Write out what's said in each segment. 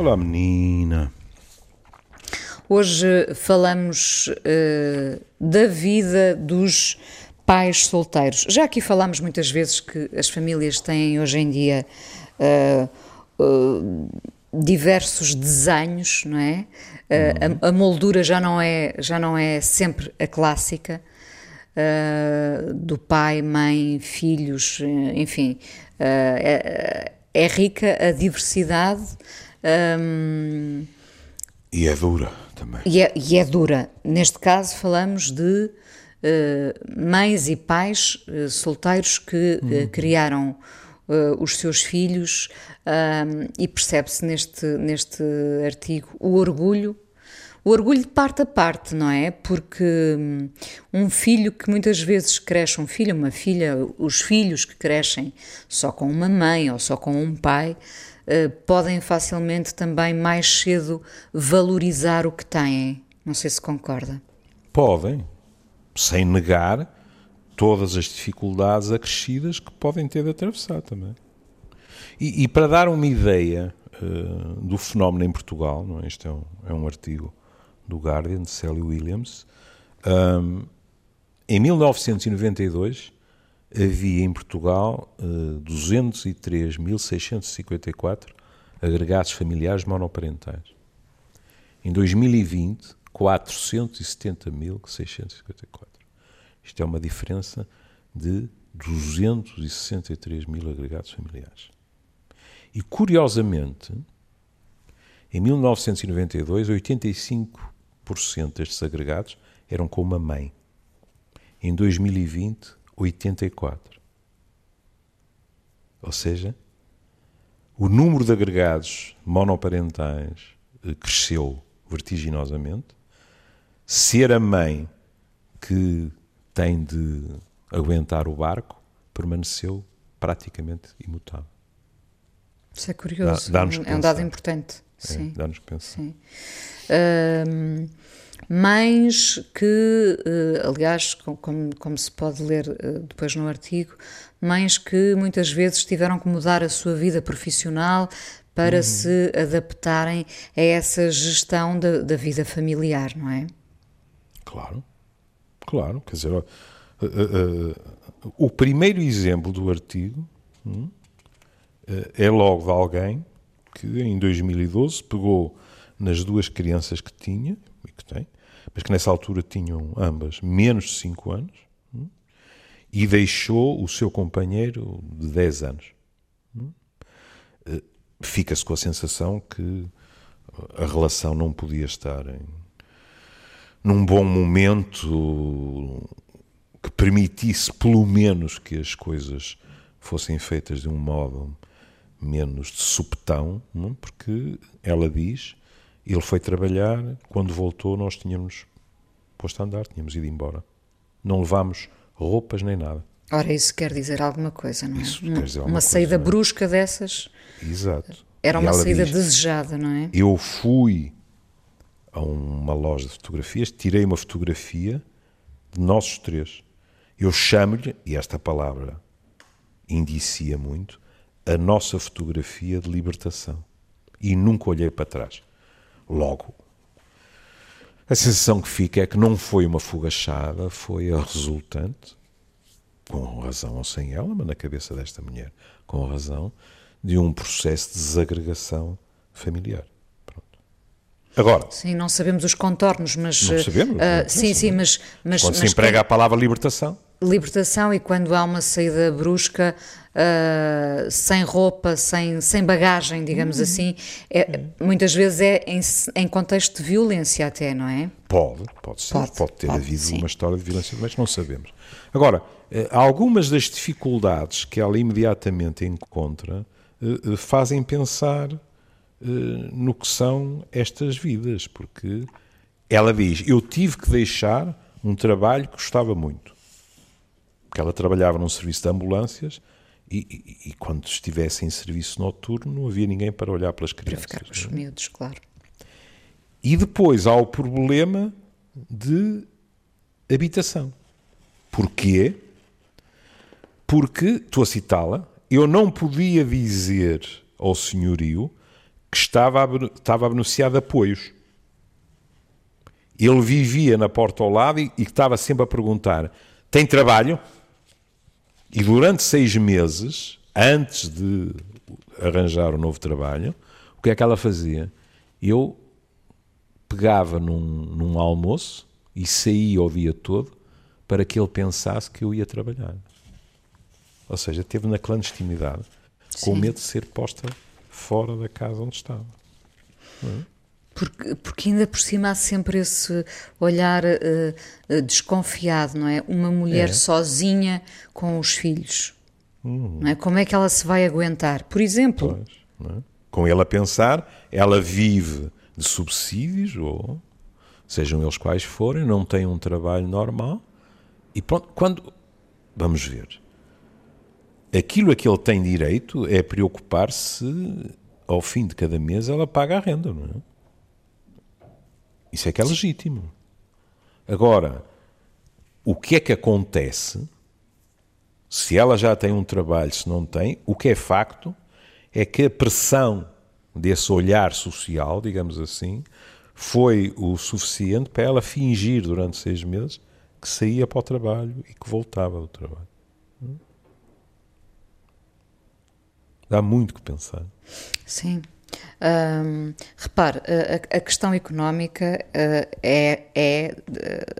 Olá, menina. Hoje falamos uh, da vida dos pais solteiros. Já aqui falámos muitas vezes que as famílias têm hoje em dia uh, uh, diversos desenhos, não é? A, a, moldura já não é, já não é sempre a clássica. do pai, mãe, filhos, enfim, é, é, rica a diversidade. Um, e é dura também. E é, e é dura. Neste caso, falamos de uh, mães e pais uh, solteiros que uh, criaram os seus filhos e percebe-se neste, neste artigo o orgulho. O orgulho de parte a parte, não é? Porque hum, um filho que muitas vezes cresce, um filho, uma filha, os filhos que crescem só com uma mãe ou só com um pai, eh, podem facilmente também mais cedo valorizar o que têm. Não sei se concorda. Podem, sem negar todas as dificuldades acrescidas que podem ter de atravessar também. E, e para dar uma ideia uh, do fenómeno em Portugal, não é? este é um, é um artigo do Guardian, de Sally Williams, um, em 1992 havia em Portugal uh, eh, 203.654 agregados familiares monoparentais. Em 2020, 470.654. Isto é uma diferença de 263 mil agregados familiares. E, curiosamente, em 1992, 85% destes agregados eram com uma mãe. Em 2020, 84. Ou seja, o número de agregados monoparentais eh, cresceu vertiginosamente. Ser a mãe que tem de aguentar o barco permaneceu praticamente imutável. Isso é curioso, dá, é um dado importante. É, sim. Dá-nos que pensar. Sim. Mães que, eh, aliás, como, como se pode ler eh, depois no artigo, mães que muitas vezes tiveram que mudar a sua vida profissional para uhum. se adaptarem a essa gestão da, da, vida familiar, não é? Claro, claro. Quer dizer, uh, uh, uh, o primeiro exemplo do artigo hum, é logo de alguém que em 2012 pegou nas duas crianças que tinha mas que nessa altura tinham ambas menos de 5 anos, hum, e deixou o seu companheiro de 10 anos. Hum. Eh, fica-se com a sensação que a relação não podia estar em, num bom momento que permitisse, pelo menos, que as coisas fossem feitas de um modo menos de supetão, hum, porque ela diz ele foi trabalhar, quando voltou nós tínhamos posto a andar, tínhamos ido embora. Não levámos roupas nem nada. Ora, isso quer dizer alguma coisa, não é? Isso quer dizer uma saída coisa, brusca dessas. Exato. Era uma saída diz, desejada, não é? Eu fui a uma loja de fotografias, tirei uma fotografia de nós três. Eu chamo-lhe, e esta palavra indicia muito, a nossa fotografia de libertação. E nunca olhei para trás. Logo, a sensação que fica é que não foi uma fogachada, foi a resultante, com razão ou sem ela, mas na cabeça desta mulher, com razão, de um processo de desagregação familiar. Pronto. Agora. Sim, não sabemos os contornos, mas. Não sabemos. Uh, não sim, sim, mas, mas. Quando mas se emprega quando... a palavra libertação libertação e quando há uma saída brusca, uh, sem roupa, sem, sem bagagem, digamos uhum. assim, é, muitas vezes é em, em, contexto de violência até, não é? Pode, pode ser, pode, pode ter pode, havido sim. uma história de violência, mas não sabemos. Agora, eh, algumas das dificuldades que ela imediatamente encontra uh, fazem pensar no que são estas vidas, porque ela diz, eu tive que deixar um trabalho que gostava muito porque ela trabalhava num serviço de ambulâncias e, e, e, quando estivesse em serviço noturno não havia ninguém para olhar pelas crianças. Para ficar com os é? miúdos, claro. E depois há o problema de habitação. Porquê? Porque, estou a citá-la, eu não podia dizer ao senhorio que estava a, estava a beneficiar de apoios. Ele vivia na porta ao lado e, e estava sempre a perguntar: tem trabalho? E durante seis meses, antes de arranjar o um novo trabalho, o que é que ela fazia? Eu pegava num, num almoço e saía o dia todo para que ele pensasse que eu ia trabalhar. Ou seja, teve na clandestinidade, Sim. com medo de ser posta fora da casa onde estava. É? Porque, porque, ainda por cima há sempre esse olhar uh, desconfiado, não é? Uma mulher é. sozinha com os filhos. Hum. Não é? Como é que ela se vai aguentar? Por exemplo. Pois, é? Com ele a pensar, ela vive de subsídios, ou sejam eles quais forem, não tem um trabalho normal. E pronto, quando. Vamos ver. Aquilo a que ele tem direito é preocupar-se ao fim de cada mês ela paga a renda, não é? Isso é que é legítimo. Agora, o que é que acontece se ela já tem um trabalho, se não tem? O que é facto é que a pressão desse olhar social, digamos assim, foi o suficiente para ela fingir durante seis meses que saía para o trabalho e que voltava do trabalho. Dá muito que pensar. Sim. Um, repare, a, a, questão económica uh, é, é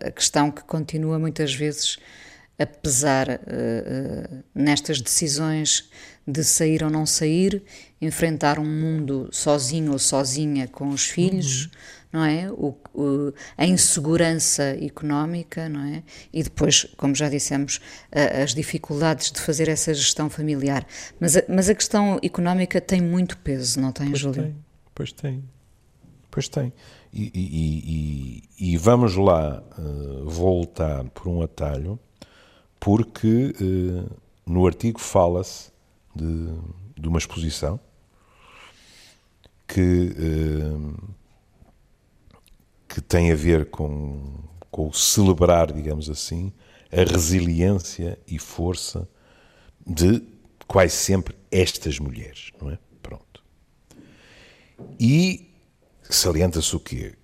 a questão que continua muitas vezes a pesar uh, nestas decisões de sair ou não sair, enfrentar um mundo sozinho ou sozinha com os filhos. Uhum não é? O, o, a insegurança económica, não é? E depois, como já dissemos, as dificuldades de fazer essa gestão familiar. Mas a, mas a questão económica tem muito peso, não tem, pois Júlio? Tem, pois tem. Pois tem. E, e, e, e vamos lá uh, voltar por um atalho, porque uh, no artigo fala-se de, de uma exposição que uh, que tem a ver com, com o celebrar, digamos assim, a resiliência e força de quase sempre estas mulheres, não é? Pronto. E salienta-se o quê?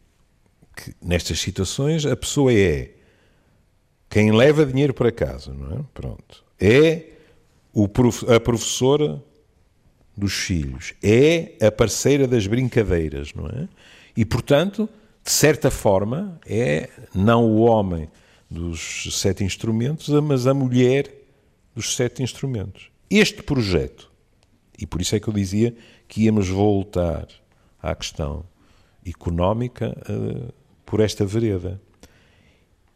Que nestas situações a pessoa é quem leva dinheiro para casa, não é? Pronto. É o prof, a professora dos filhos, é a parceira das brincadeiras, não é? E portanto, de certa forma, é não o homem dos sete instrumentos, mas a mulher dos sete instrumentos. Este projeto, e por isso é que eu dizia que íamos voltar à questão económica uh, por esta vereda.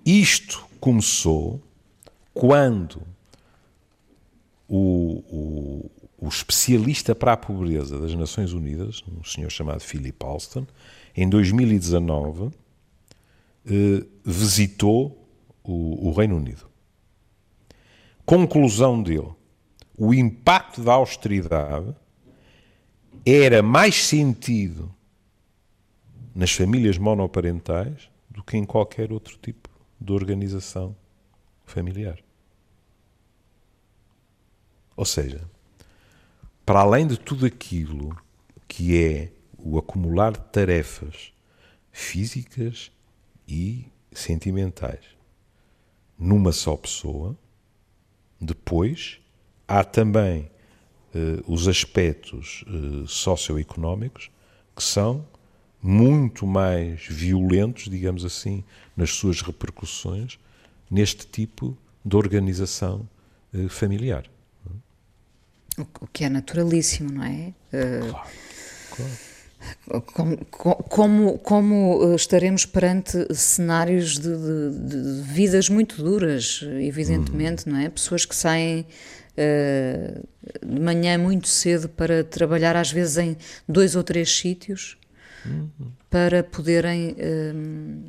Isto começou quando o, o, o especialista para a pobreza das Nações Unidas, um senhor chamado Philip Alston, em 2019, eh, visitou o, o Reino Unido. Conclusão dele: o impacto da austeridade era mais sentido nas famílias monoparentais do que em qualquer outro tipo de organização familiar. Ou seja, para além de tudo aquilo que é o acumular de tarefas físicas e sentimentais numa só pessoa. Depois, há também eh, os aspectos eh, socioeconómicos que são muito mais violentos, digamos assim, nas suas repercussões neste tipo de organização eh, familiar. O que é naturalíssimo, não é? Claro, claro. Como, como, como, eh, estaremos perante cenários de, de, de, vidas muito duras, evidentemente, uhum. não é? Pessoas que saem uh, de manhã muito cedo para trabalhar, às vezes em dois ou três sítios, uhum. para poderem uh,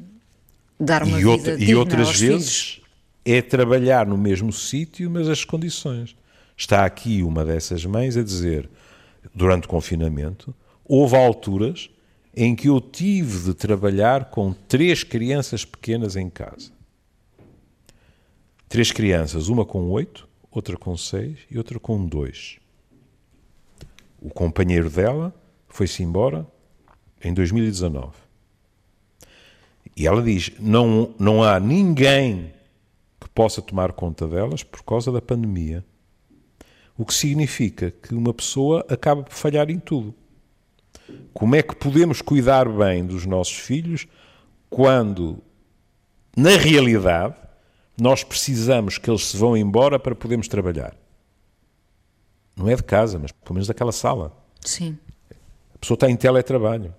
dar uma e vida outra, digna E outras vezes filhos. é trabalhar no mesmo sítio, mas as condições. Está aqui uma dessas mães a dizer, durante o confinamento houve alturas em que eu tive de trabalhar com três crianças pequenas em casa. Três crianças, uma com oito, outra com seis e outra com dois. O companheiro dela foi-se embora em 2019. E ela diz: não, não há ninguém que possa tomar conta delas por causa da pandemia. O que significa que uma pessoa acaba por falhar em tudo. Como é que podemos cuidar bem dos nossos filhos quando, na realidade, nós precisamos que eles se vão embora para podermos trabalhar? Não é de casa, mas pelo menos daquela sala. Sim. A pessoa está em teletrabalho.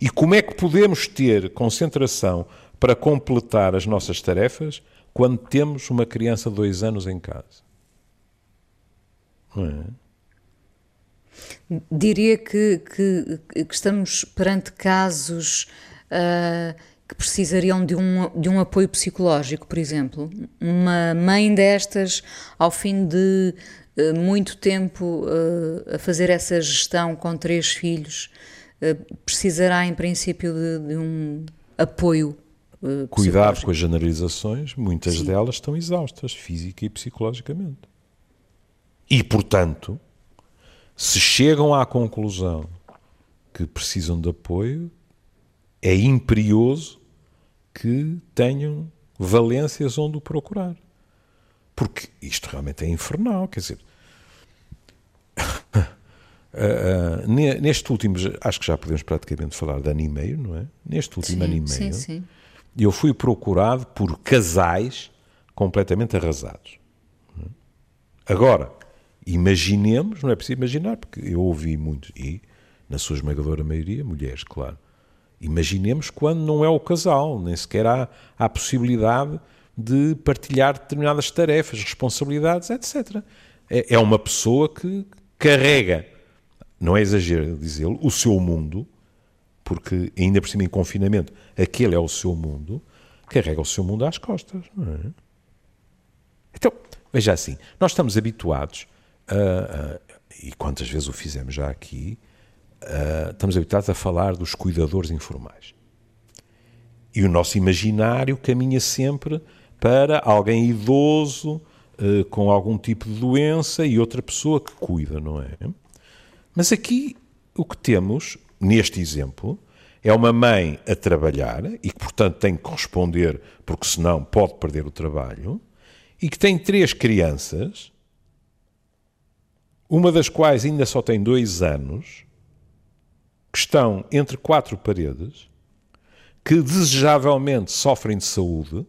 E como é que podemos ter concentração para completar as nossas tarefas quando temos uma criança de dois anos em casa? Não é? Diria que, que, que estamos perante casos uh, que precisariam de um, de um apoio psicológico, por exemplo. Uma mãe destas, ao fim de uh, muito tempo uh, a fazer essa gestão com três filhos, precisará, em princípio, de, de um apoio. Cuidado com as generalizações, muitas Sim. delas estão exaustas, física e psicologicamente. E, portanto, se chegam à conclusão que precisam de apoio, é imperioso que tenham valências onde o procurar. Porque isto realmente é infernal, quer dizer. Uh, neste último, acho que já podemos praticamente falar de ano e meio, não é? Neste último sim, ano e meio, sim, sim. eu fui procurado por casais completamente arrasados. Agora, imaginemos, não é preciso imaginar, porque eu ouvi muito, e na sua esmagadora maioria, mulheres, claro. Imaginemos quando não é o casal, nem sequer há, há possibilidade de partilhar determinadas tarefas, responsabilidades, etc. É, é uma pessoa que carrega, não é exagero dizê-lo, o seu mundo, porque ainda por cima em confinamento, aquele é o seu mundo, carrega o seu mundo às costas. É? Então, veja assim, nós estamos habituados uh, e quantas vezes o fizemos já aqui, uh, estamos habituados a falar dos cuidadores informais. E o nosso imaginário caminha sempre para alguém idoso, uh, com algum tipo de doença e outra pessoa que cuida, não é? Mas aqui o que temos, neste exemplo, é uma mãe a trabalhar e que, portanto, tem que corresponder, porque senão pode perder o trabalho, e que tem três crianças uma das quais ainda só tem dois anos, que estão entre quatro paredes, que desejavelmente sofrem de saúde,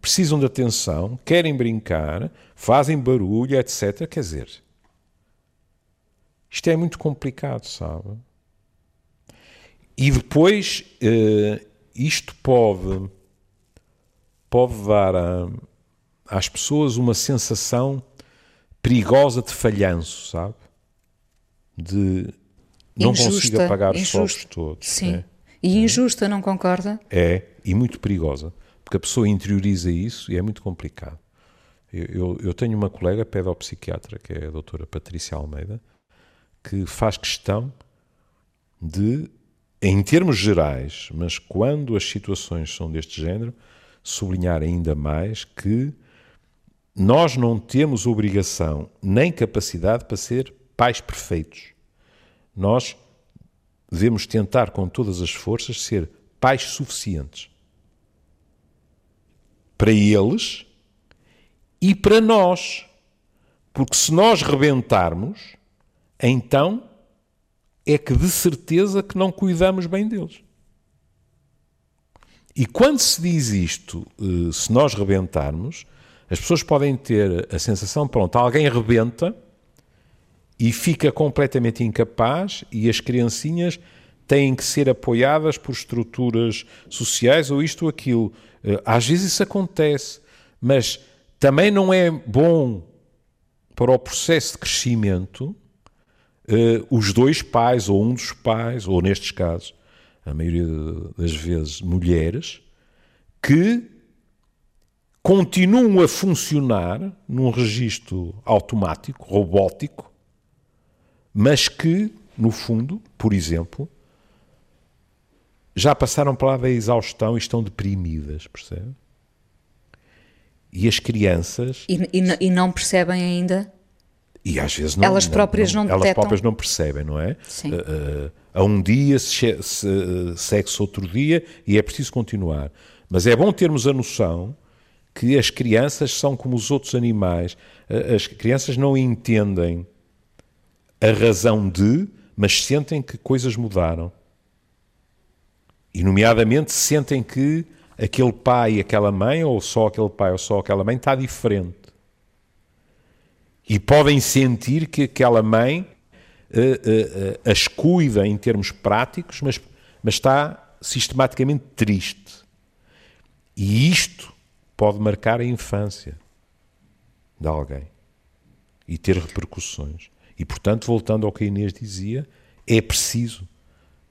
precisam de atenção, querem brincar, fazem barulho, etc. Quer dizer, isto é muito complicado, sabe? E depois, uh, isto pode, pode dar a, às pessoas uma sensação perigosa de falhanço, sabe? De não injusta, consiga pagar os fogos todos. Sim. É. E injusta, não concorda? É, e muito perigosa. Porque a pessoa interioriza isso e é muito complicado. Eu, eu, eu tenho uma colega pedopsiquiatra, que é a doutora Patrícia Almeida, que faz questão de, em termos gerais, mas quando as situações são deste género, sublinhar ainda mais que nós não temos obrigação nem capacidade para ser pais perfeitos. Nós devemos tentar com todas as forças ser pais suficientes para eles e para nós. Porque se nós rebentarmos, então é que de certeza que não cuidamos bem deles. E quando se diz isto, eh, se nós rebentarmos, as pessoas podem ter a sensação, pronto, alguém rebenta e fica completamente incapaz e as criancinhas têm que ser apoiadas por estruturas sociais ou isto ou aquilo. Eh, às vezes isso acontece, mas também não é bom para o processo de crescimento uh, os dois pais, ou um dos pais, ou nestes casos, a maioria das vezes mulheres, que continuam a funcionar num registro automático, robótico, mas que, no fundo, por exemplo, já passaram para lá da exaustão e estão deprimidas, percebe? E as crianças. E, e, e não percebem ainda? E às vezes não, elas próprias não, não, não Elas próprias não percebem, não é? Sim. Uh, uh, a um dia se, se, segue-se outro dia e é preciso continuar. Mas é bom termos a noção que as crianças são como os outros animais. As crianças não entendem a razão de, mas sentem que coisas mudaram. E, nomeadamente, sentem que aquele pai e aquela mãe, ou só aquele pai ou só aquela mãe, está diferente. E podem sentir que aquela mãe uh, uh, uh, as cuida em termos práticos, mas, mas está sistematicamente triste. E isto pode marcar a infância de alguém e ter repercussões. E, portanto, voltando ao que a Inês dizia, é preciso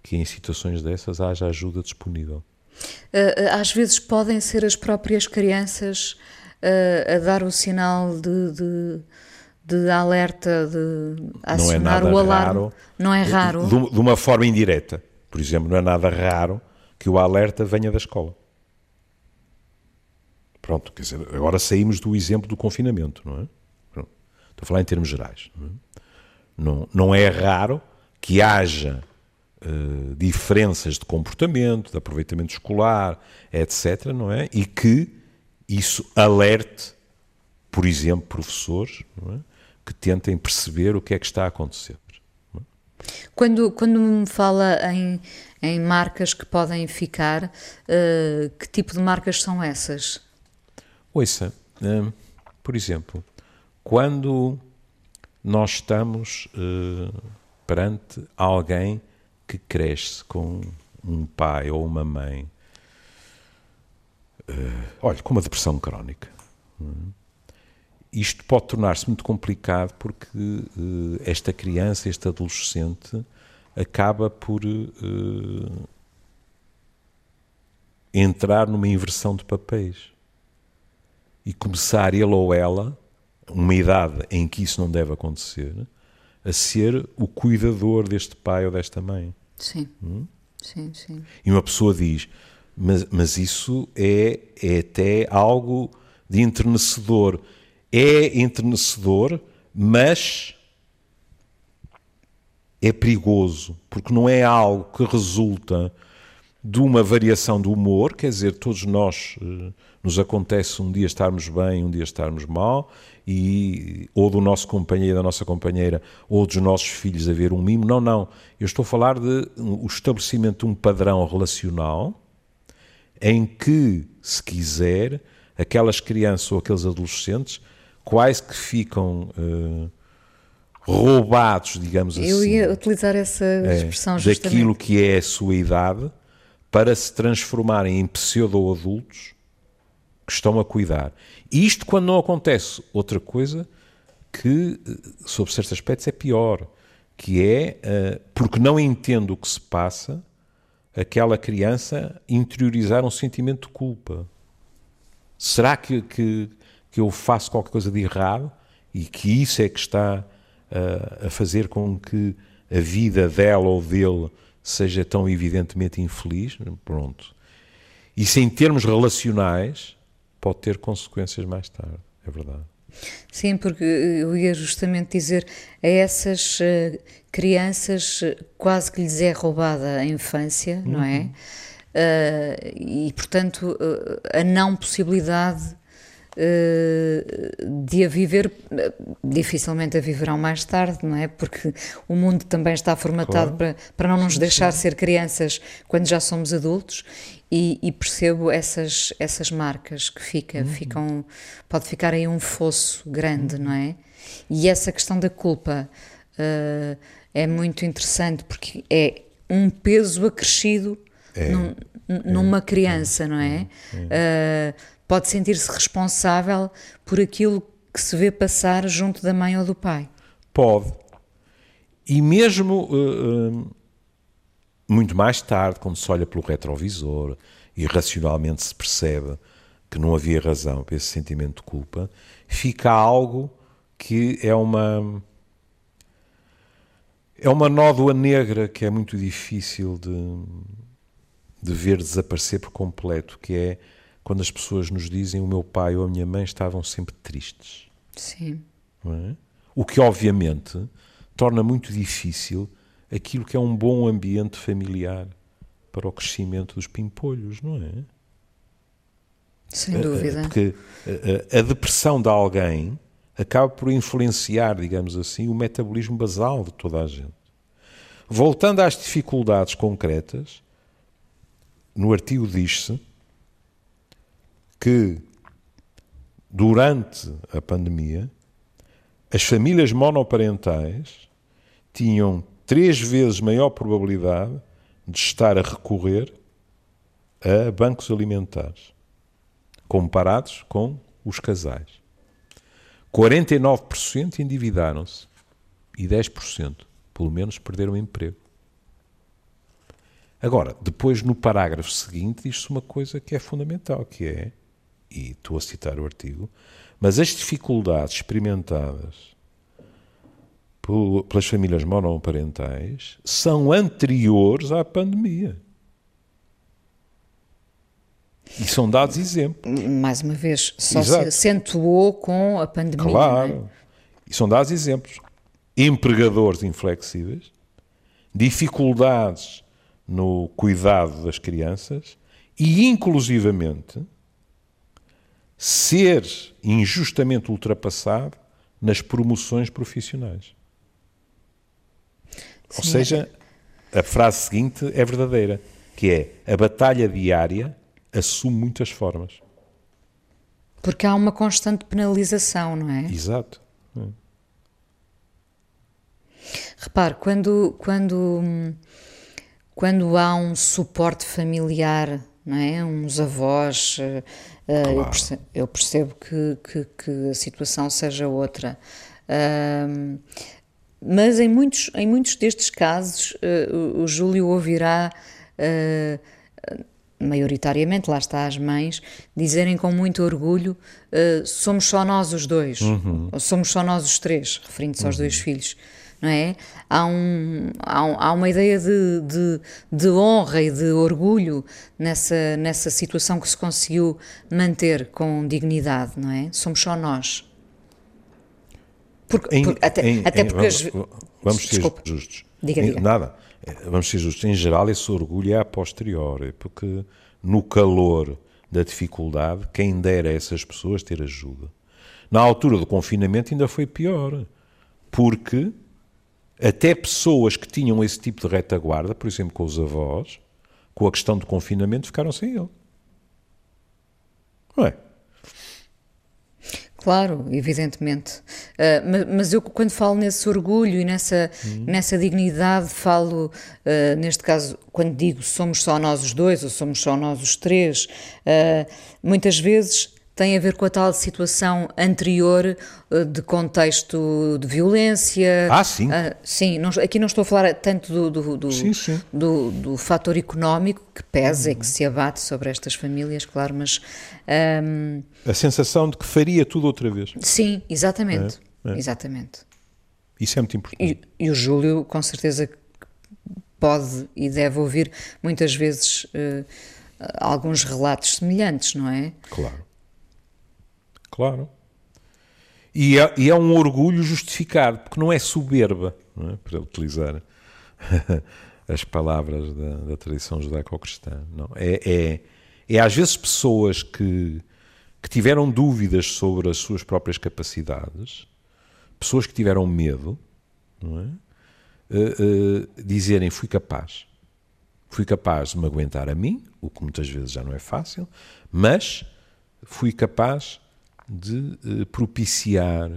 que em situações dessas haja ajuda disponível. Às vezes podem ser as próprias crianças a dar o sinal de, de de alerta, de acionar não é o alarme. Raro, não é raro. De, de, uma forma indireta. Por exemplo, não é nada raro que o alerta venha da escola. Pronto, quer dizer, agora saímos do exemplo do confinamento, não é? Pronto. Estou a falar em termos gerais. Não é, não, não é raro que haja uh, diferenças de comportamento, de aproveitamento escolar, etc., não é? E que isso alerte, por exemplo, professores, é? que tentem perceber o que é que está a acontecer. Quando, quando me fala em, em marcas que podem ficar, uh, que tipo de marcas são essas? Ouça, uh, por exemplo, quando nós estamos uh, perante alguém que cresce com um pai ou uma mãe, olha, com uma depressão crónica. Hum, isto pode tornar-se muito complicado porque uh, esta criança, este adolescente, acaba por entrar numa inversão de papéis e começar ele ou ela, uma idade em que isso não deve acontecer, a ser o cuidador deste pai ou desta mãe. Sim. Hum? Sim, sim. E uma pessoa diz: mas, mas isso é, é até algo de enternecedor é entrenecedor, mas é perigoso, porque não é algo que resulta de uma variação do humor, quer dizer, todos nós eh, nos acontece um dia estarmos bem, um dia estarmos mal, e ou do nosso companheiro, da nossa companheira, ou dos nossos filhos haver um mimo. Não, não. Eu estou a falar de o estabelecimento de um padrão relacional em que, se quiser, aquelas crianças ou aqueles adolescentes quase que ficam uh, roubados, digamos Eu assim. Eu ia utilizar essa é, expressão é, justamente. Daquilo que é a sua idade para se transformarem em pseudo-adultos que estão a cuidar. E isto quando não acontece outra coisa que, eh, sob certos aspectos, é pior, que é, uh, porque não entende o que se passa, aquela criança interiorizar um sentimento de culpa. Será que, que, que eu faço qualquer coisa de errado e que isso é que está uh, a fazer com que a vida dela ou dele seja tão evidentemente infeliz, pronto. Isso em termos relacionais pode ter consequências mais tarde, é verdade. Sim, porque eu ia justamente dizer a essas uh, crianças quase que lhes é roubada a infância, uhum. não é? Uh, e, portanto, uh, a não possibilidade eh, de a viver, dificilmente a viverão mais tarde, não é? Porque o mundo também está formatado claro. para, para não nos deixar ser crianças quando já somos adultos e, e percebo essas, essas marcas que fica, uhum. ficam, pode ficar aí um fosso grande, uhum. não é? E essa questão da culpa uh, é muito interessante porque é um peso acrescido é. Num, numa é. criança, não é? é. Uh, pode sentir-se responsável por aquilo que se vê passar junto da mãe ou do pai. Pode. E mesmo uh, muito mais tarde, quando se olha pelo retrovisor e racionalmente se percebe que não havia razão para esse sentimento de culpa, fica algo que é uma é uma nódoa negra que é muito difícil de, de ver desaparecer por completo, que é quando as pessoas nos dizem o meu pai ou a minha mãe estavam sempre tristes. Sim. É? O que, obviamente, torna muito difícil aquilo que é um bom ambiente familiar para o crescimento dos pimpolhos, não é? Sem dúvida. Porque a, a depressão de alguém acaba por influenciar, digamos assim, o metabolismo basal de toda a gente. Voltando às dificuldades concretas, no artigo diz-se que durante a pandemia as famílias monoparentais tinham três vezes maior probabilidade de estar a recorrer a bancos alimentares, comparados com os casais. 49% endividaram-se e 10%, pelo menos, perderam o emprego. Agora, depois no parágrafo seguinte diz-se uma coisa que é fundamental, que é, e estou a citar o artigo, mas as dificuldades experimentadas pelas famílias monoparentais são anteriores à pandemia. E são dados exemplos. Mais uma vez, só Exato. se acentuou com a pandemia. É? Claro. É? E são dados exemplos. Empregadores inflexíveis, dificuldades no cuidado das crianças e, inclusivamente, ser injustamente ultrapassado nas promoções profissionais. Ou seja, a frase seguinte é verdadeira, que é a batalha diária assume muitas formas. Porque há uma constante penalização, não é? Exato. É. Repare, quando, quando, quando há um suporte familiar, não é? uns avós, eh, eh, claro. eu, percebo, eu percebo que, que, que, a situação seja outra. Mas em muitos, em muitos destes casos, eh, o Júlio ouvirá maioritariamente, lá está as mães, dizerem com muito orgulho: uh, somos só nós os dois, uhum. ou somos só nós os três, referindo-se uhum. aos dois filhos. Não é? há, um, há, um, há uma ideia de, de, de, honra e de orgulho nessa, nessa situação que se conseguiu manter com dignidade, não é? Somos só nós. Porque, em, porque, até, em, até porque. Em, vamos, vamos ser Desculpa. justos. Diga, diga. Nada é, vamos ser justos, em geral esse orgulho é a posteriori, porque no calor da dificuldade, quem dera a essas pessoas ter ajuda. Na altura do confinamento ainda foi pior, porque até pessoas que tinham esse tipo de retaguarda, por exemplo, com os avós, com a questão do confinamento, ficaram sem ele. Não é? Claro, evidentemente. Uh, mas, mas, eu, quando falo nesse orgulho e nessa, uhum. nessa dignidade, falo, uh, neste caso, quando digo somos só nós os dois ou somos só nós os três, uh, muitas vezes tem a ver com a tal situação anterior eh, de contexto de violência. Ah, sim. Uh, sim, não, aqui não estou a falar tanto do, do, do, sim, sim. do, do fator económico que pesa uhum. e que se abate sobre estas famílias, claro, mas. Um, a sensação de que faria tudo outra vez. Sim, exatamente. É, é. Exatamente. Isso é muito importante. E, e, o Júlio, com certeza, pode e deve ouvir muitas vezes. Uh, alguns relatos semelhantes, não é? Claro. Claro. E é, e é um orgulho justificado, porque não é soberba, não é? para utilizar as palavras da, da tradição judaico-cristã. É, é, é às vezes pessoas que, que tiveram dúvidas sobre as suas próprias capacidades, pessoas que tiveram medo, não é? Uh, uh, dizerem fui capaz. Fui capaz de me aguentar a mim, o que muitas vezes já não é fácil, mas fui capaz de uh, propiciar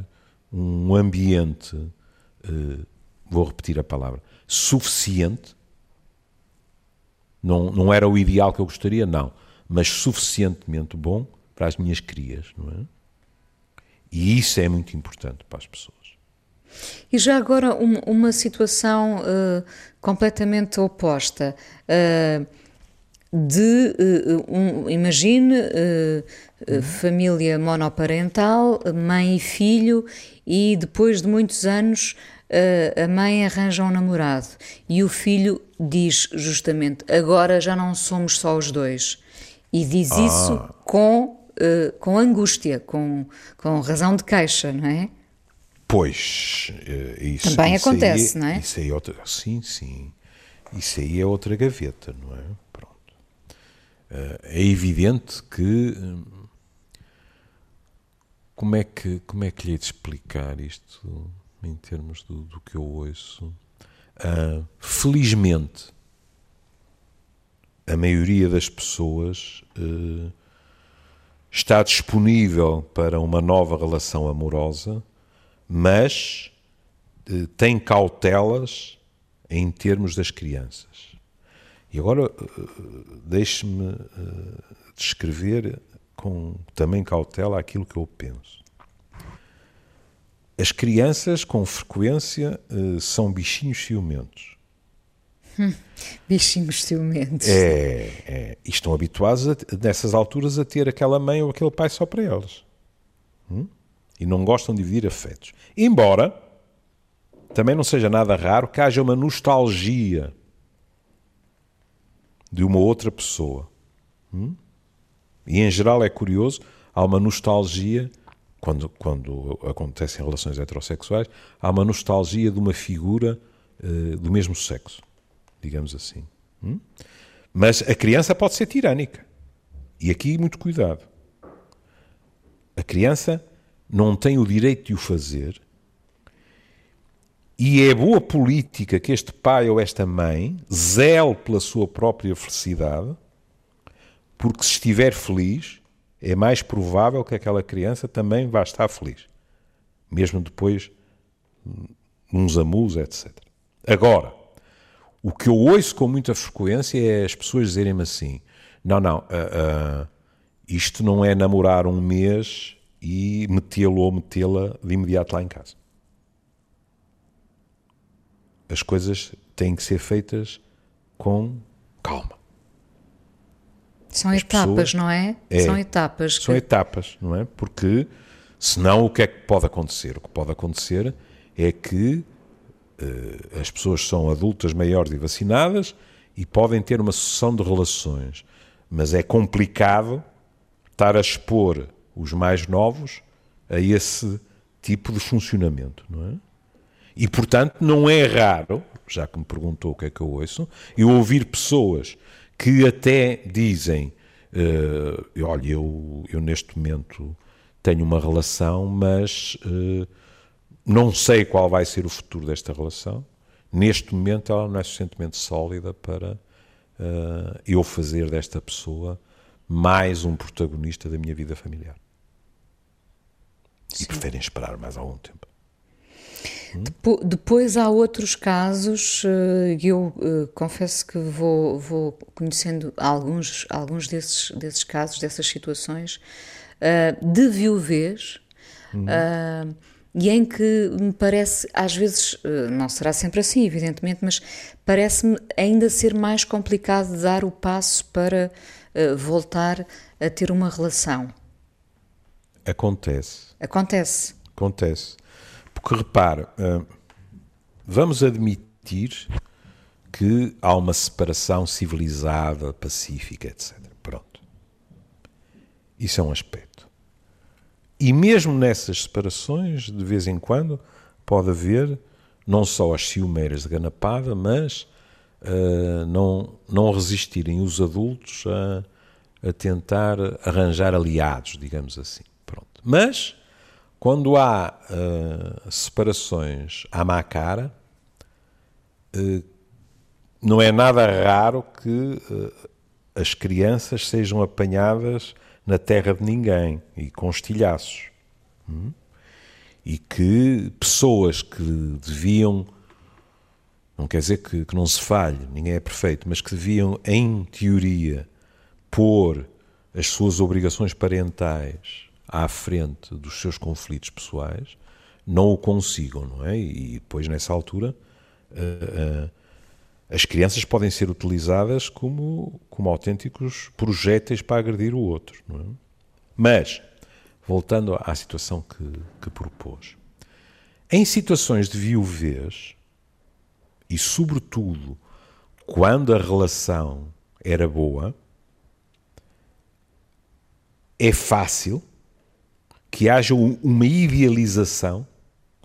um ambiente, uh, vou repetir a palavra, suficiente. Não, não era o ideal que eu gostaria, não, mas suficientemente bom para as minhas crias, não é? E isso é muito importante para as pessoas. E já agora uma, uma situação uh, completamente oposta. Uh, de, uh, um, imagine, uhum. família monoparental, mãe e filho, e depois de muitos anos a mãe arranja um namorado e o filho diz justamente: agora já não somos só os dois. E diz ah. isso com, com angústia, com, com razão de queixa, não é? Pois, eh, isso, Também isso acontece, aí, não é? Isso aí é outra, sim, sim. Isso aí é outra gaveta, não é? Eh, É evidente que. hum, Como é que, como é que lhe hei de explicar isto em termos do, do que eu ouço? Ah, felizmente, a maioria das pessoas eh, está disponível para uma nova relação amorosa, mas eh, tem cautelas em termos das crianças. E agora eh, deixe-me eh, descrever com também cautela aquilo que eu penso. As crianças, com frequência, eh, são bichinhos ciumentos. Bichinhos ciumentos. É, é, e estão habituados, a, nessas alturas, a ter aquela mãe ou aquele pai só para elas. Hum? E não gostam de dividir afetos. Embora também não seja nada raro que haja uma nostalgia de uma outra pessoa. Hum? E em geral é curioso, há uma nostalgia, quando, quando acontecem relações heterossexuais, há uma nostalgia de uma figura eh, do mesmo sexo, digamos assim. Hum? Mas a criança pode ser tirânica. E aqui muito cuidado. A criança não tem o direito de o fazer e é boa política que este pai ou esta mãe zele pela sua própria felicidade, porque se estiver feliz, é mais provável que aquela criança também vá estar feliz, mesmo depois uns amus, etc. Agora, o que eu ouço com muita frequência é as pessoas dizerem-me assim: não, não, ah, ah, isto não é namorar um mês e metê-lo ou metê-la de imediato lá em casa. As coisas têm que ser feitas com calma. São as etapas, pessoas- não é? É. São etapas. São que- etapas, não é? Porque senão o que é que pode acontecer? O que pode acontecer é que eh, as pessoas são adultas maiores e vacinadas e podem ter uma sucessão de relações, mas é complicado estar a expor os mais novos a esse tipo de funcionamento, não é? E, portanto, não é raro, já que me perguntou o que é que eu ouço, eu ouvir pessoas que até dizem: eh, olha, eu, eu neste momento tenho uma relação, mas eh, não sei qual vai ser o futuro desta relação. Neste momento, ela não é suficientemente sólida para eh, eu fazer desta pessoa mais um protagonista da minha vida familiar. E preferem esperar mais algum tempo. Po- Depois há outros casos, eh, e eu eh, confesso que vou, vou conhecendo alguns, alguns desses, desses casos, dessas situações, eh, de viuvez, eh, e em que me parece, às vezes, eh, não será sempre assim, evidentemente, mas parece-me ainda ser mais complicado dar o passo para eh, voltar a ter uma relação. Acontece. Acontece. Acontece. Porque repare, hum, vamos admitir que há uma separação civilizada, pacífica, etc. Pronto. Isso é um aspecto. E mesmo nessas separações, de vez em quando, pode haver não só as ciumeiras de ganapada, mas ah, não, não resistirem os adultos a, a tentar arranjar aliados, digamos assim. Pronto. Mas, quando há ah, separações à má cara, ah, não é nada raro que ah, as crianças sejam apanhadas na terra de ninguém e com estilhaços. Hum? E que pessoas que deviam, não quer dizer que, que não se falhe, ninguém é perfeito, mas que deviam, em teoria, pôr as suas obrigações parentais à frente dos seus conflitos pessoais, não o consigam, não é? E depois, nessa altura, ah, ah, as crianças podem ser utilizadas como, como autênticos projéteis para agredir o outro. Não é? Mas, voltando à situação que, que propôs, em situações de viuvez, e sobretudo quando a relação era boa, é fácil que haja um- uma idealização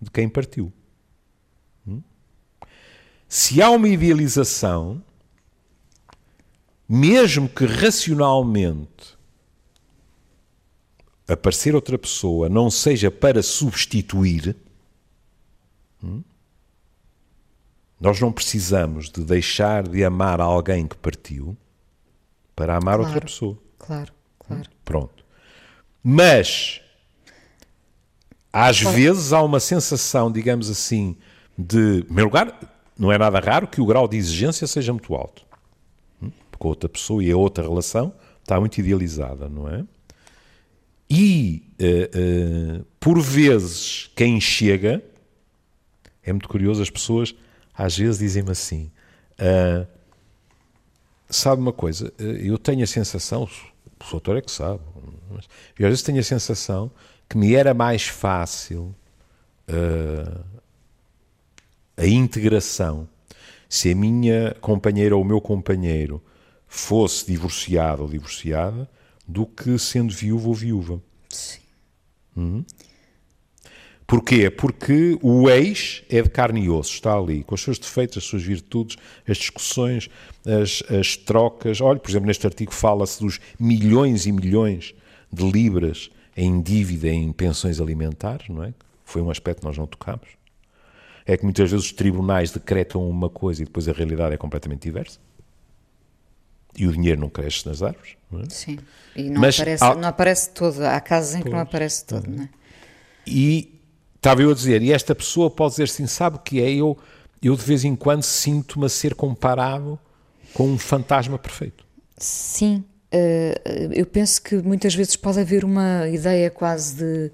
de quem partiu. Hum? Se há uma idealização, mesmo que racionalmente aparecer outra pessoa não seja para substituir, hum, nós não precisamos de deixar de amar alguém que partiu para amar Claro, outra pessoa. Claro, claro. Pronto. Mas às vezes há uma sensação, digamos assim, de, em primeiro lugar, não é nada raro que o grau de exigência seja muito alto. Hum? Porque a outra pessoa e a outra relação está muito idealizada, não é? E, eh, eh, por vezes, quem chega, é muito curioso, as pessoas às vezes dizem-me assim, ah, sabe uma coisa, eu tenho a sensação, o doutor é que sabe, mas eu às vezes tenho a sensação que me era mais fácil ah, a integração se a minha companheira ou o meu companheiro fosse divorciado ou divorciada do que sendo viúvo ou viúva. Sim. Porquê? Porque o ex é de carne e osso, está ali, com os seus defeitos, as suas virtudes, as discussões, as, as trocas. Olha, por exemplo, neste artigo fala-se dos milhões e milhões de libras em dívida em pensões alimentares, não é? Foi um aspecto que nós não tocámos. É que muitas vezes os tribunais decretam uma coisa e depois a realidade é completamente diversa. E o dinheiro não cresce nas árvores. Não é? Sim. E não, Mas aparece, há- não aparece todo. Há casos em que não aparece todo, não é? E estava eu a dizer, e esta pessoa pode dizer assim, sabe o que é? Eu, eu de vez em quando sinto-me a ser comparado com um fantasma perfeito. Sim, eh, eu penso que muitas vezes pode haver uma ideia quase de,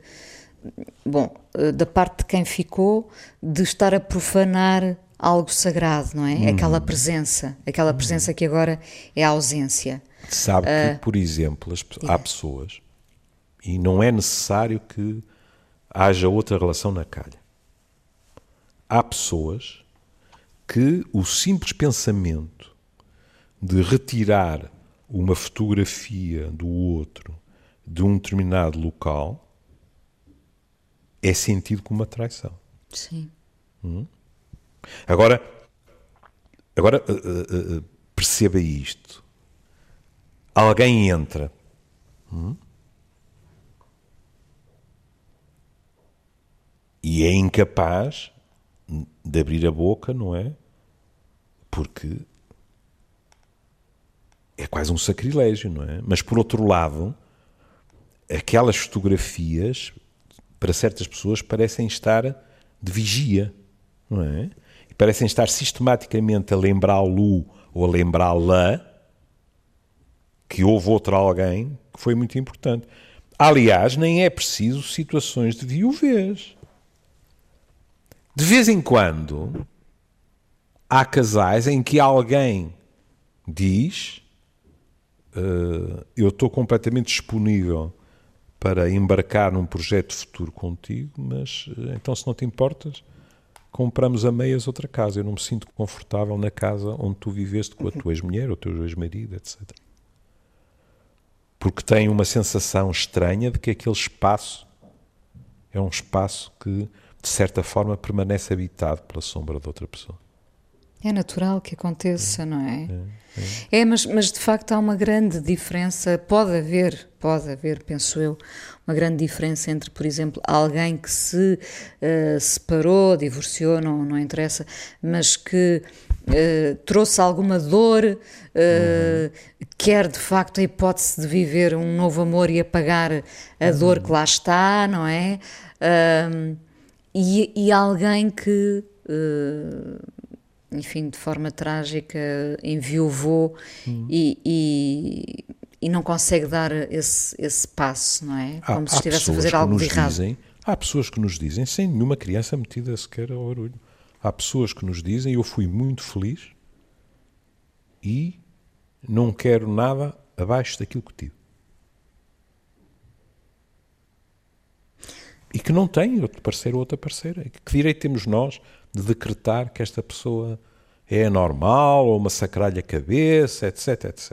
bom, eh, da parte de quem ficou, de estar a profanar algo sagrado, não é? Aquela presença, aquela presença que agora é a ausência. Sabe que, por exemplo, as há pessoas, e não é necessário que haja outra relação na calha. Há pessoas que o simples pensamento de retirar uma fotografia do outro de um determinado local é sentido como uma traição. Sim. Agora, agora uh, uh, uh, perceba isto. Alguém entra hum, e é incapaz de abrir a boca, não é? Porque é quase um sacrilégio, não é? Mas por outro lado, aquelas fotografias para certas pessoas parecem estar de vigia, não é? E parecem estar sistematicamente a lembrá-lo ou a lembrá-la que houve outro alguém que foi muito importante. Aliás, nem é preciso situações de viuvez. De vez em quando há casais em que alguém diz "Eh, eu estou completamente disponível para embarcar num projeto futuro contigo, mas eh, então se não te importas, compramos a meias outra casa. Eu não me sinto confortável na casa onde tu viveste com a tua ex-mulher, o teu ex-marido, etc. Porque tem uma sensação estranha de que aquele espaço é um espaço que, de certa forma, permanece habitado pela sombra de outra pessoa. É natural que aconteça, não é? É, mas, mas de facto há uma grande diferença, pode haver, pode haver, penso eu, uma grande diferença entre, por exemplo, alguém que se eh, separou, divorciou, não, não interessa, mas que eh, trouxe alguma dor, eh, quer de facto a hipótese de viver um novo amor e apagar a dor que lá está, não é? E, e alguém que. Enfim, de forma trágica, enviuvou e, e, e não consegue dar esse, esse passo, não é? Como se estivesse a pessoas fazer que algo nos de errado. Dizem, há pessoas que nos dizem, sem nenhuma criança metida sequer ao orgulho, há pessoas que nos dizem, eu fui muito feliz e não quero nada abaixo daquilo que tive. E que não tem outro parceiro ou outra parceira. Que direito temos nós de decretar que esta pessoa é anormal ou uma sacralha cabeça, etc, etc.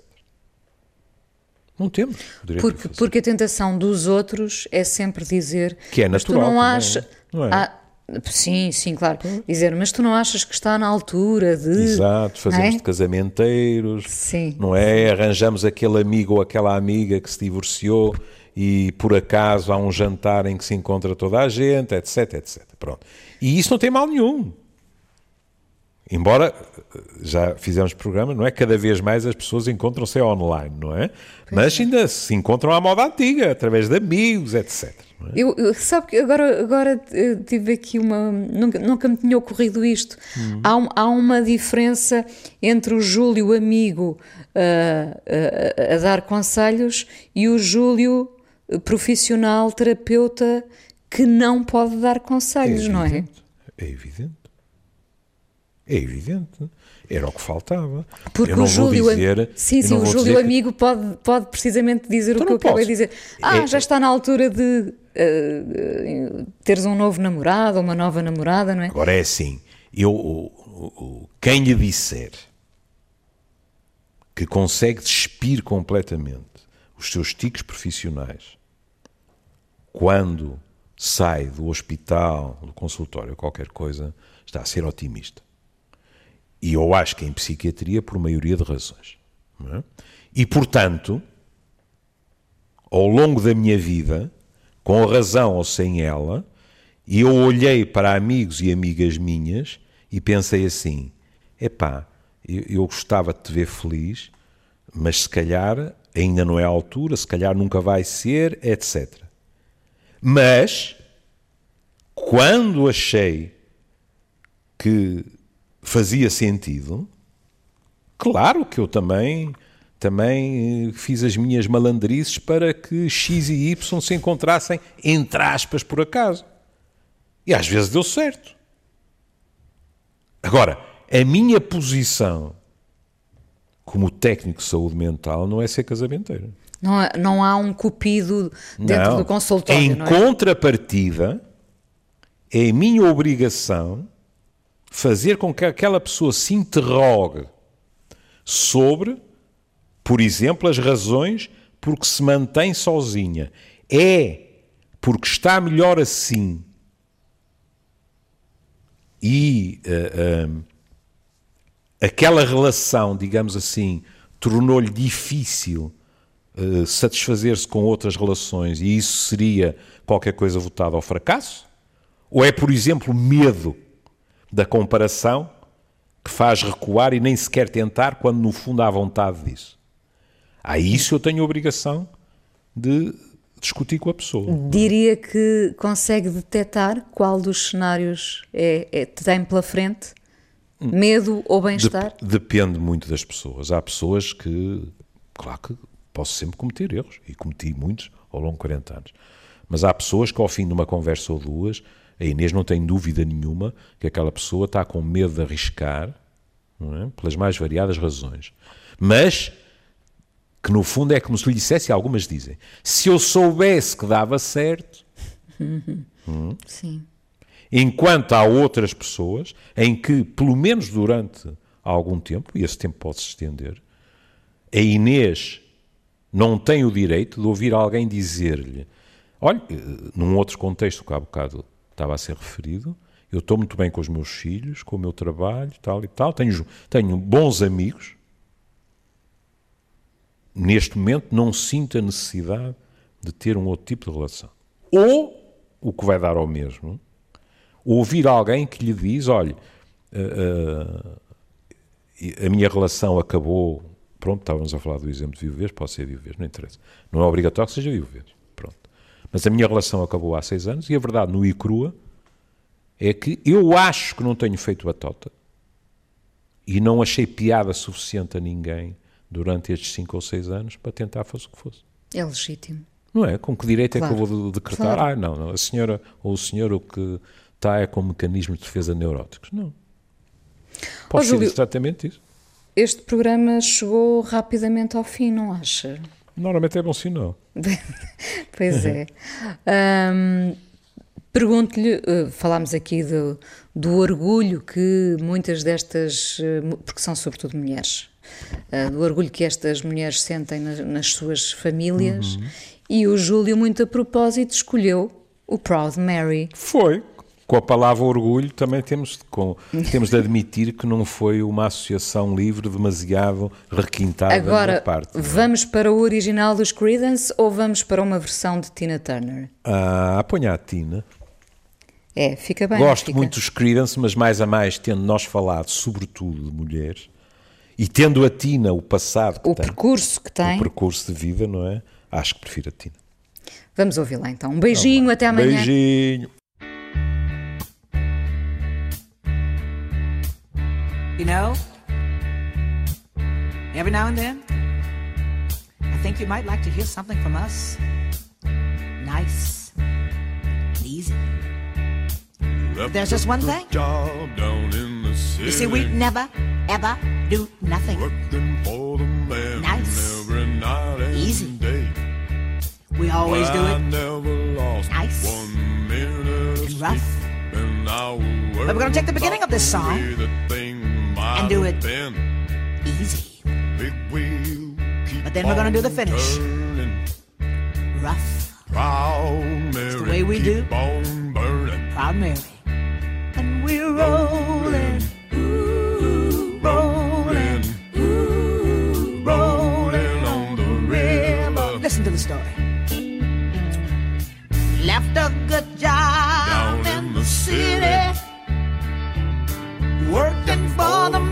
Não temos Porque, porque a tentação dos outros é sempre dizer Que é "Mas tu natural não achas. não é? Ah, Sim, sim, claro. Dizer, mas tu não achas que está na altura de. Exato, fazemos é? de casamenteiros, Sim. não é? Arranjamos aquele amigo ou aquela amiga que se divorciou e por acaso há um jantar em que se encontra toda a gente, etc, etc. Pronto. E isso não tem mal nenhum. Embora já fizemos programa, não é? Cada vez mais as pessoas encontram-se online, não é? Mas ainda se encontram à moda antiga, através de amigos, etc. é? Eu, eu- sabe que agora, agora eh, tive aqui uma. Nunca, nunca me tinha ocorrido isto. Há, um- há uma diferença entre o Júlio amigo ah, ah, a dar conselhos e o Júlio eh, profissional, terapeuta, que não pode dar conselhos, não é? É evidente. É evidente. Era o que faltava. Porque o Júlio, dizer, sim, sim, o Júlio dizer que- amigo pode, pode precisamente dizer Então o que eu não acabei de posso. dizer. Ah, É- já está na altura de eh, teres um novo namorado ou uma nova namorada, não é? Agora é assim, eu, o- o- quem lhe disser que consegue despir completamente os seus tiques profissionais quando sai do hospital, do consultório, qualquer coisa, está a ser otimista. E eu acho que em psiquiatria por maioria de razões. é? E, portanto, ao longo da minha vida, com razão ou sem ela, eu olhei para amigos e amigas minhas e pensei assim: epá, eu gostava de te ver feliz, mas se calhar ainda não é a altura, se calhar nunca vai ser, etc. Mas, quando achei que fazia sentido, claro que eu também também eh, fiz as minhas malandrices para que X e Y se encontrassem entre aspas por acaso. E às vezes deu certo. Agora, a minha posição como técnico de saúde mental não é ser casamenteiro. Não, há- não há um cupido dentro Não. do consultório, Em é? contrapartida, é minha obrigação fazer com que aquela pessoa se interrogue sobre, por exemplo, as razões por que se mantém sozinha. É porque está melhor assim e ah, ah, aquela relação, digamos assim, tornou-lhe difícil eh, satisfazer-se com outras relações e isso seria qualquer coisa votada ao fracasso? Ou é, por exemplo, medo da comparação que faz recuar e nem sequer tentar quando no fundo há vontade disso? A isso eu tenho a obrigação de discutir com a pessoa. Diria que consegue detectar qual dos cenários é, é- tem pela frente? Medo ou bem-estar? Dep- depende muito das pessoas. Há pessoas que, claro que posso sempre cometer erros, e cometi muitos ao longo de 40 anos. Mas há pessoas que, ao fim de uma conversa ou duas, a Inês não tem dúvida nenhuma que aquela pessoa está com medo de arriscar, é? pelas mais variadas razões. Mas que, no fundo, é como se lhe dissesse, e algumas dizem, se eu soubesse que dava certo, Sim. Enquanto há outras pessoas em que, pelo menos durante algum tempo, e esse tempo pode se estender, a Inês não tem o direito de ouvir alguém dizer-lhe: Olha, eh, num outro contexto que há bocado estava a ser referido, eu estou muito bem com os meus filhos, com o meu trabalho, tal e tal, tenho, tenho bons amigos. Neste momento não sinto a necessidade de ter um outro tipo de relação. Ou, o que vai dar ao mesmo, ouvir alguém que lhe diz: olha, ah, ah, a minha relação acabou. Pronto, estávamos a falar do exemplo de viver, pode ser viver, não interessa. Não é obrigatório que seja viver. Pronto. Mas a minha relação acabou há seis anos e a verdade, no e crua, é que eu acho que não tenho feito batota e não achei piada suficiente a ninguém durante estes cinco ou seis anos para tentar fosse o que fosse. É legítimo. Não é? Com que direito é que Claro. eu vou de- decretar? Claro. Ah, não, não, a senhora ou o senhor o que está é com mecanismos de defesa neuróticos. Não. Pode ser Júlio- exatamente isso. Este programa chegou rapidamente ao fim, não acha? Normalmente é bom sinal. Pois é. Ahm, Pergunto-lhe, eh, falámos aqui do, do orgulho que muitas destas, eh, porque são sobretudo mulheres, eh, do orgulho que estas mulheres sentem nas, nas suas famílias, e o Júlio, muito a propósito, escolheu o Proud Mary. Foi. Com a palavra orgulho também temos de, com, temos de admitir que não foi uma associação livre demasiado requintada Agora, da parte. vamos para o original dos Creedence ou vamos para uma versão de Tina Turner? Ah, apanha a Tina. É, fica bem. Gosto fica. muito dos Creedence, mas mais a mais, tendo nós falado sobretudo de mulheres, e tendo a Tina o passado que O tem, percurso que tem. o percurso de vida, não é? Acho que prefiro a Tina. Vamos ouvir lá então. Um beijinho, até amanhã. Beijinho. You know, every now and then, I think you might like to hear something from us. Nice, and easy. There's just one thing. You see, we never, ever do nothing. Nice. Easy. We always do it Nice. and rough. But we're gonna take the beginning of this song and do it easy. But then we're gonna do the finish. Rough. Proud Mary, the way we do. On burning. Proud Mary. And we're rolling. Rolling. Rolling on the river. Listen to the story. Left a good job Down in the city. city. Worked for the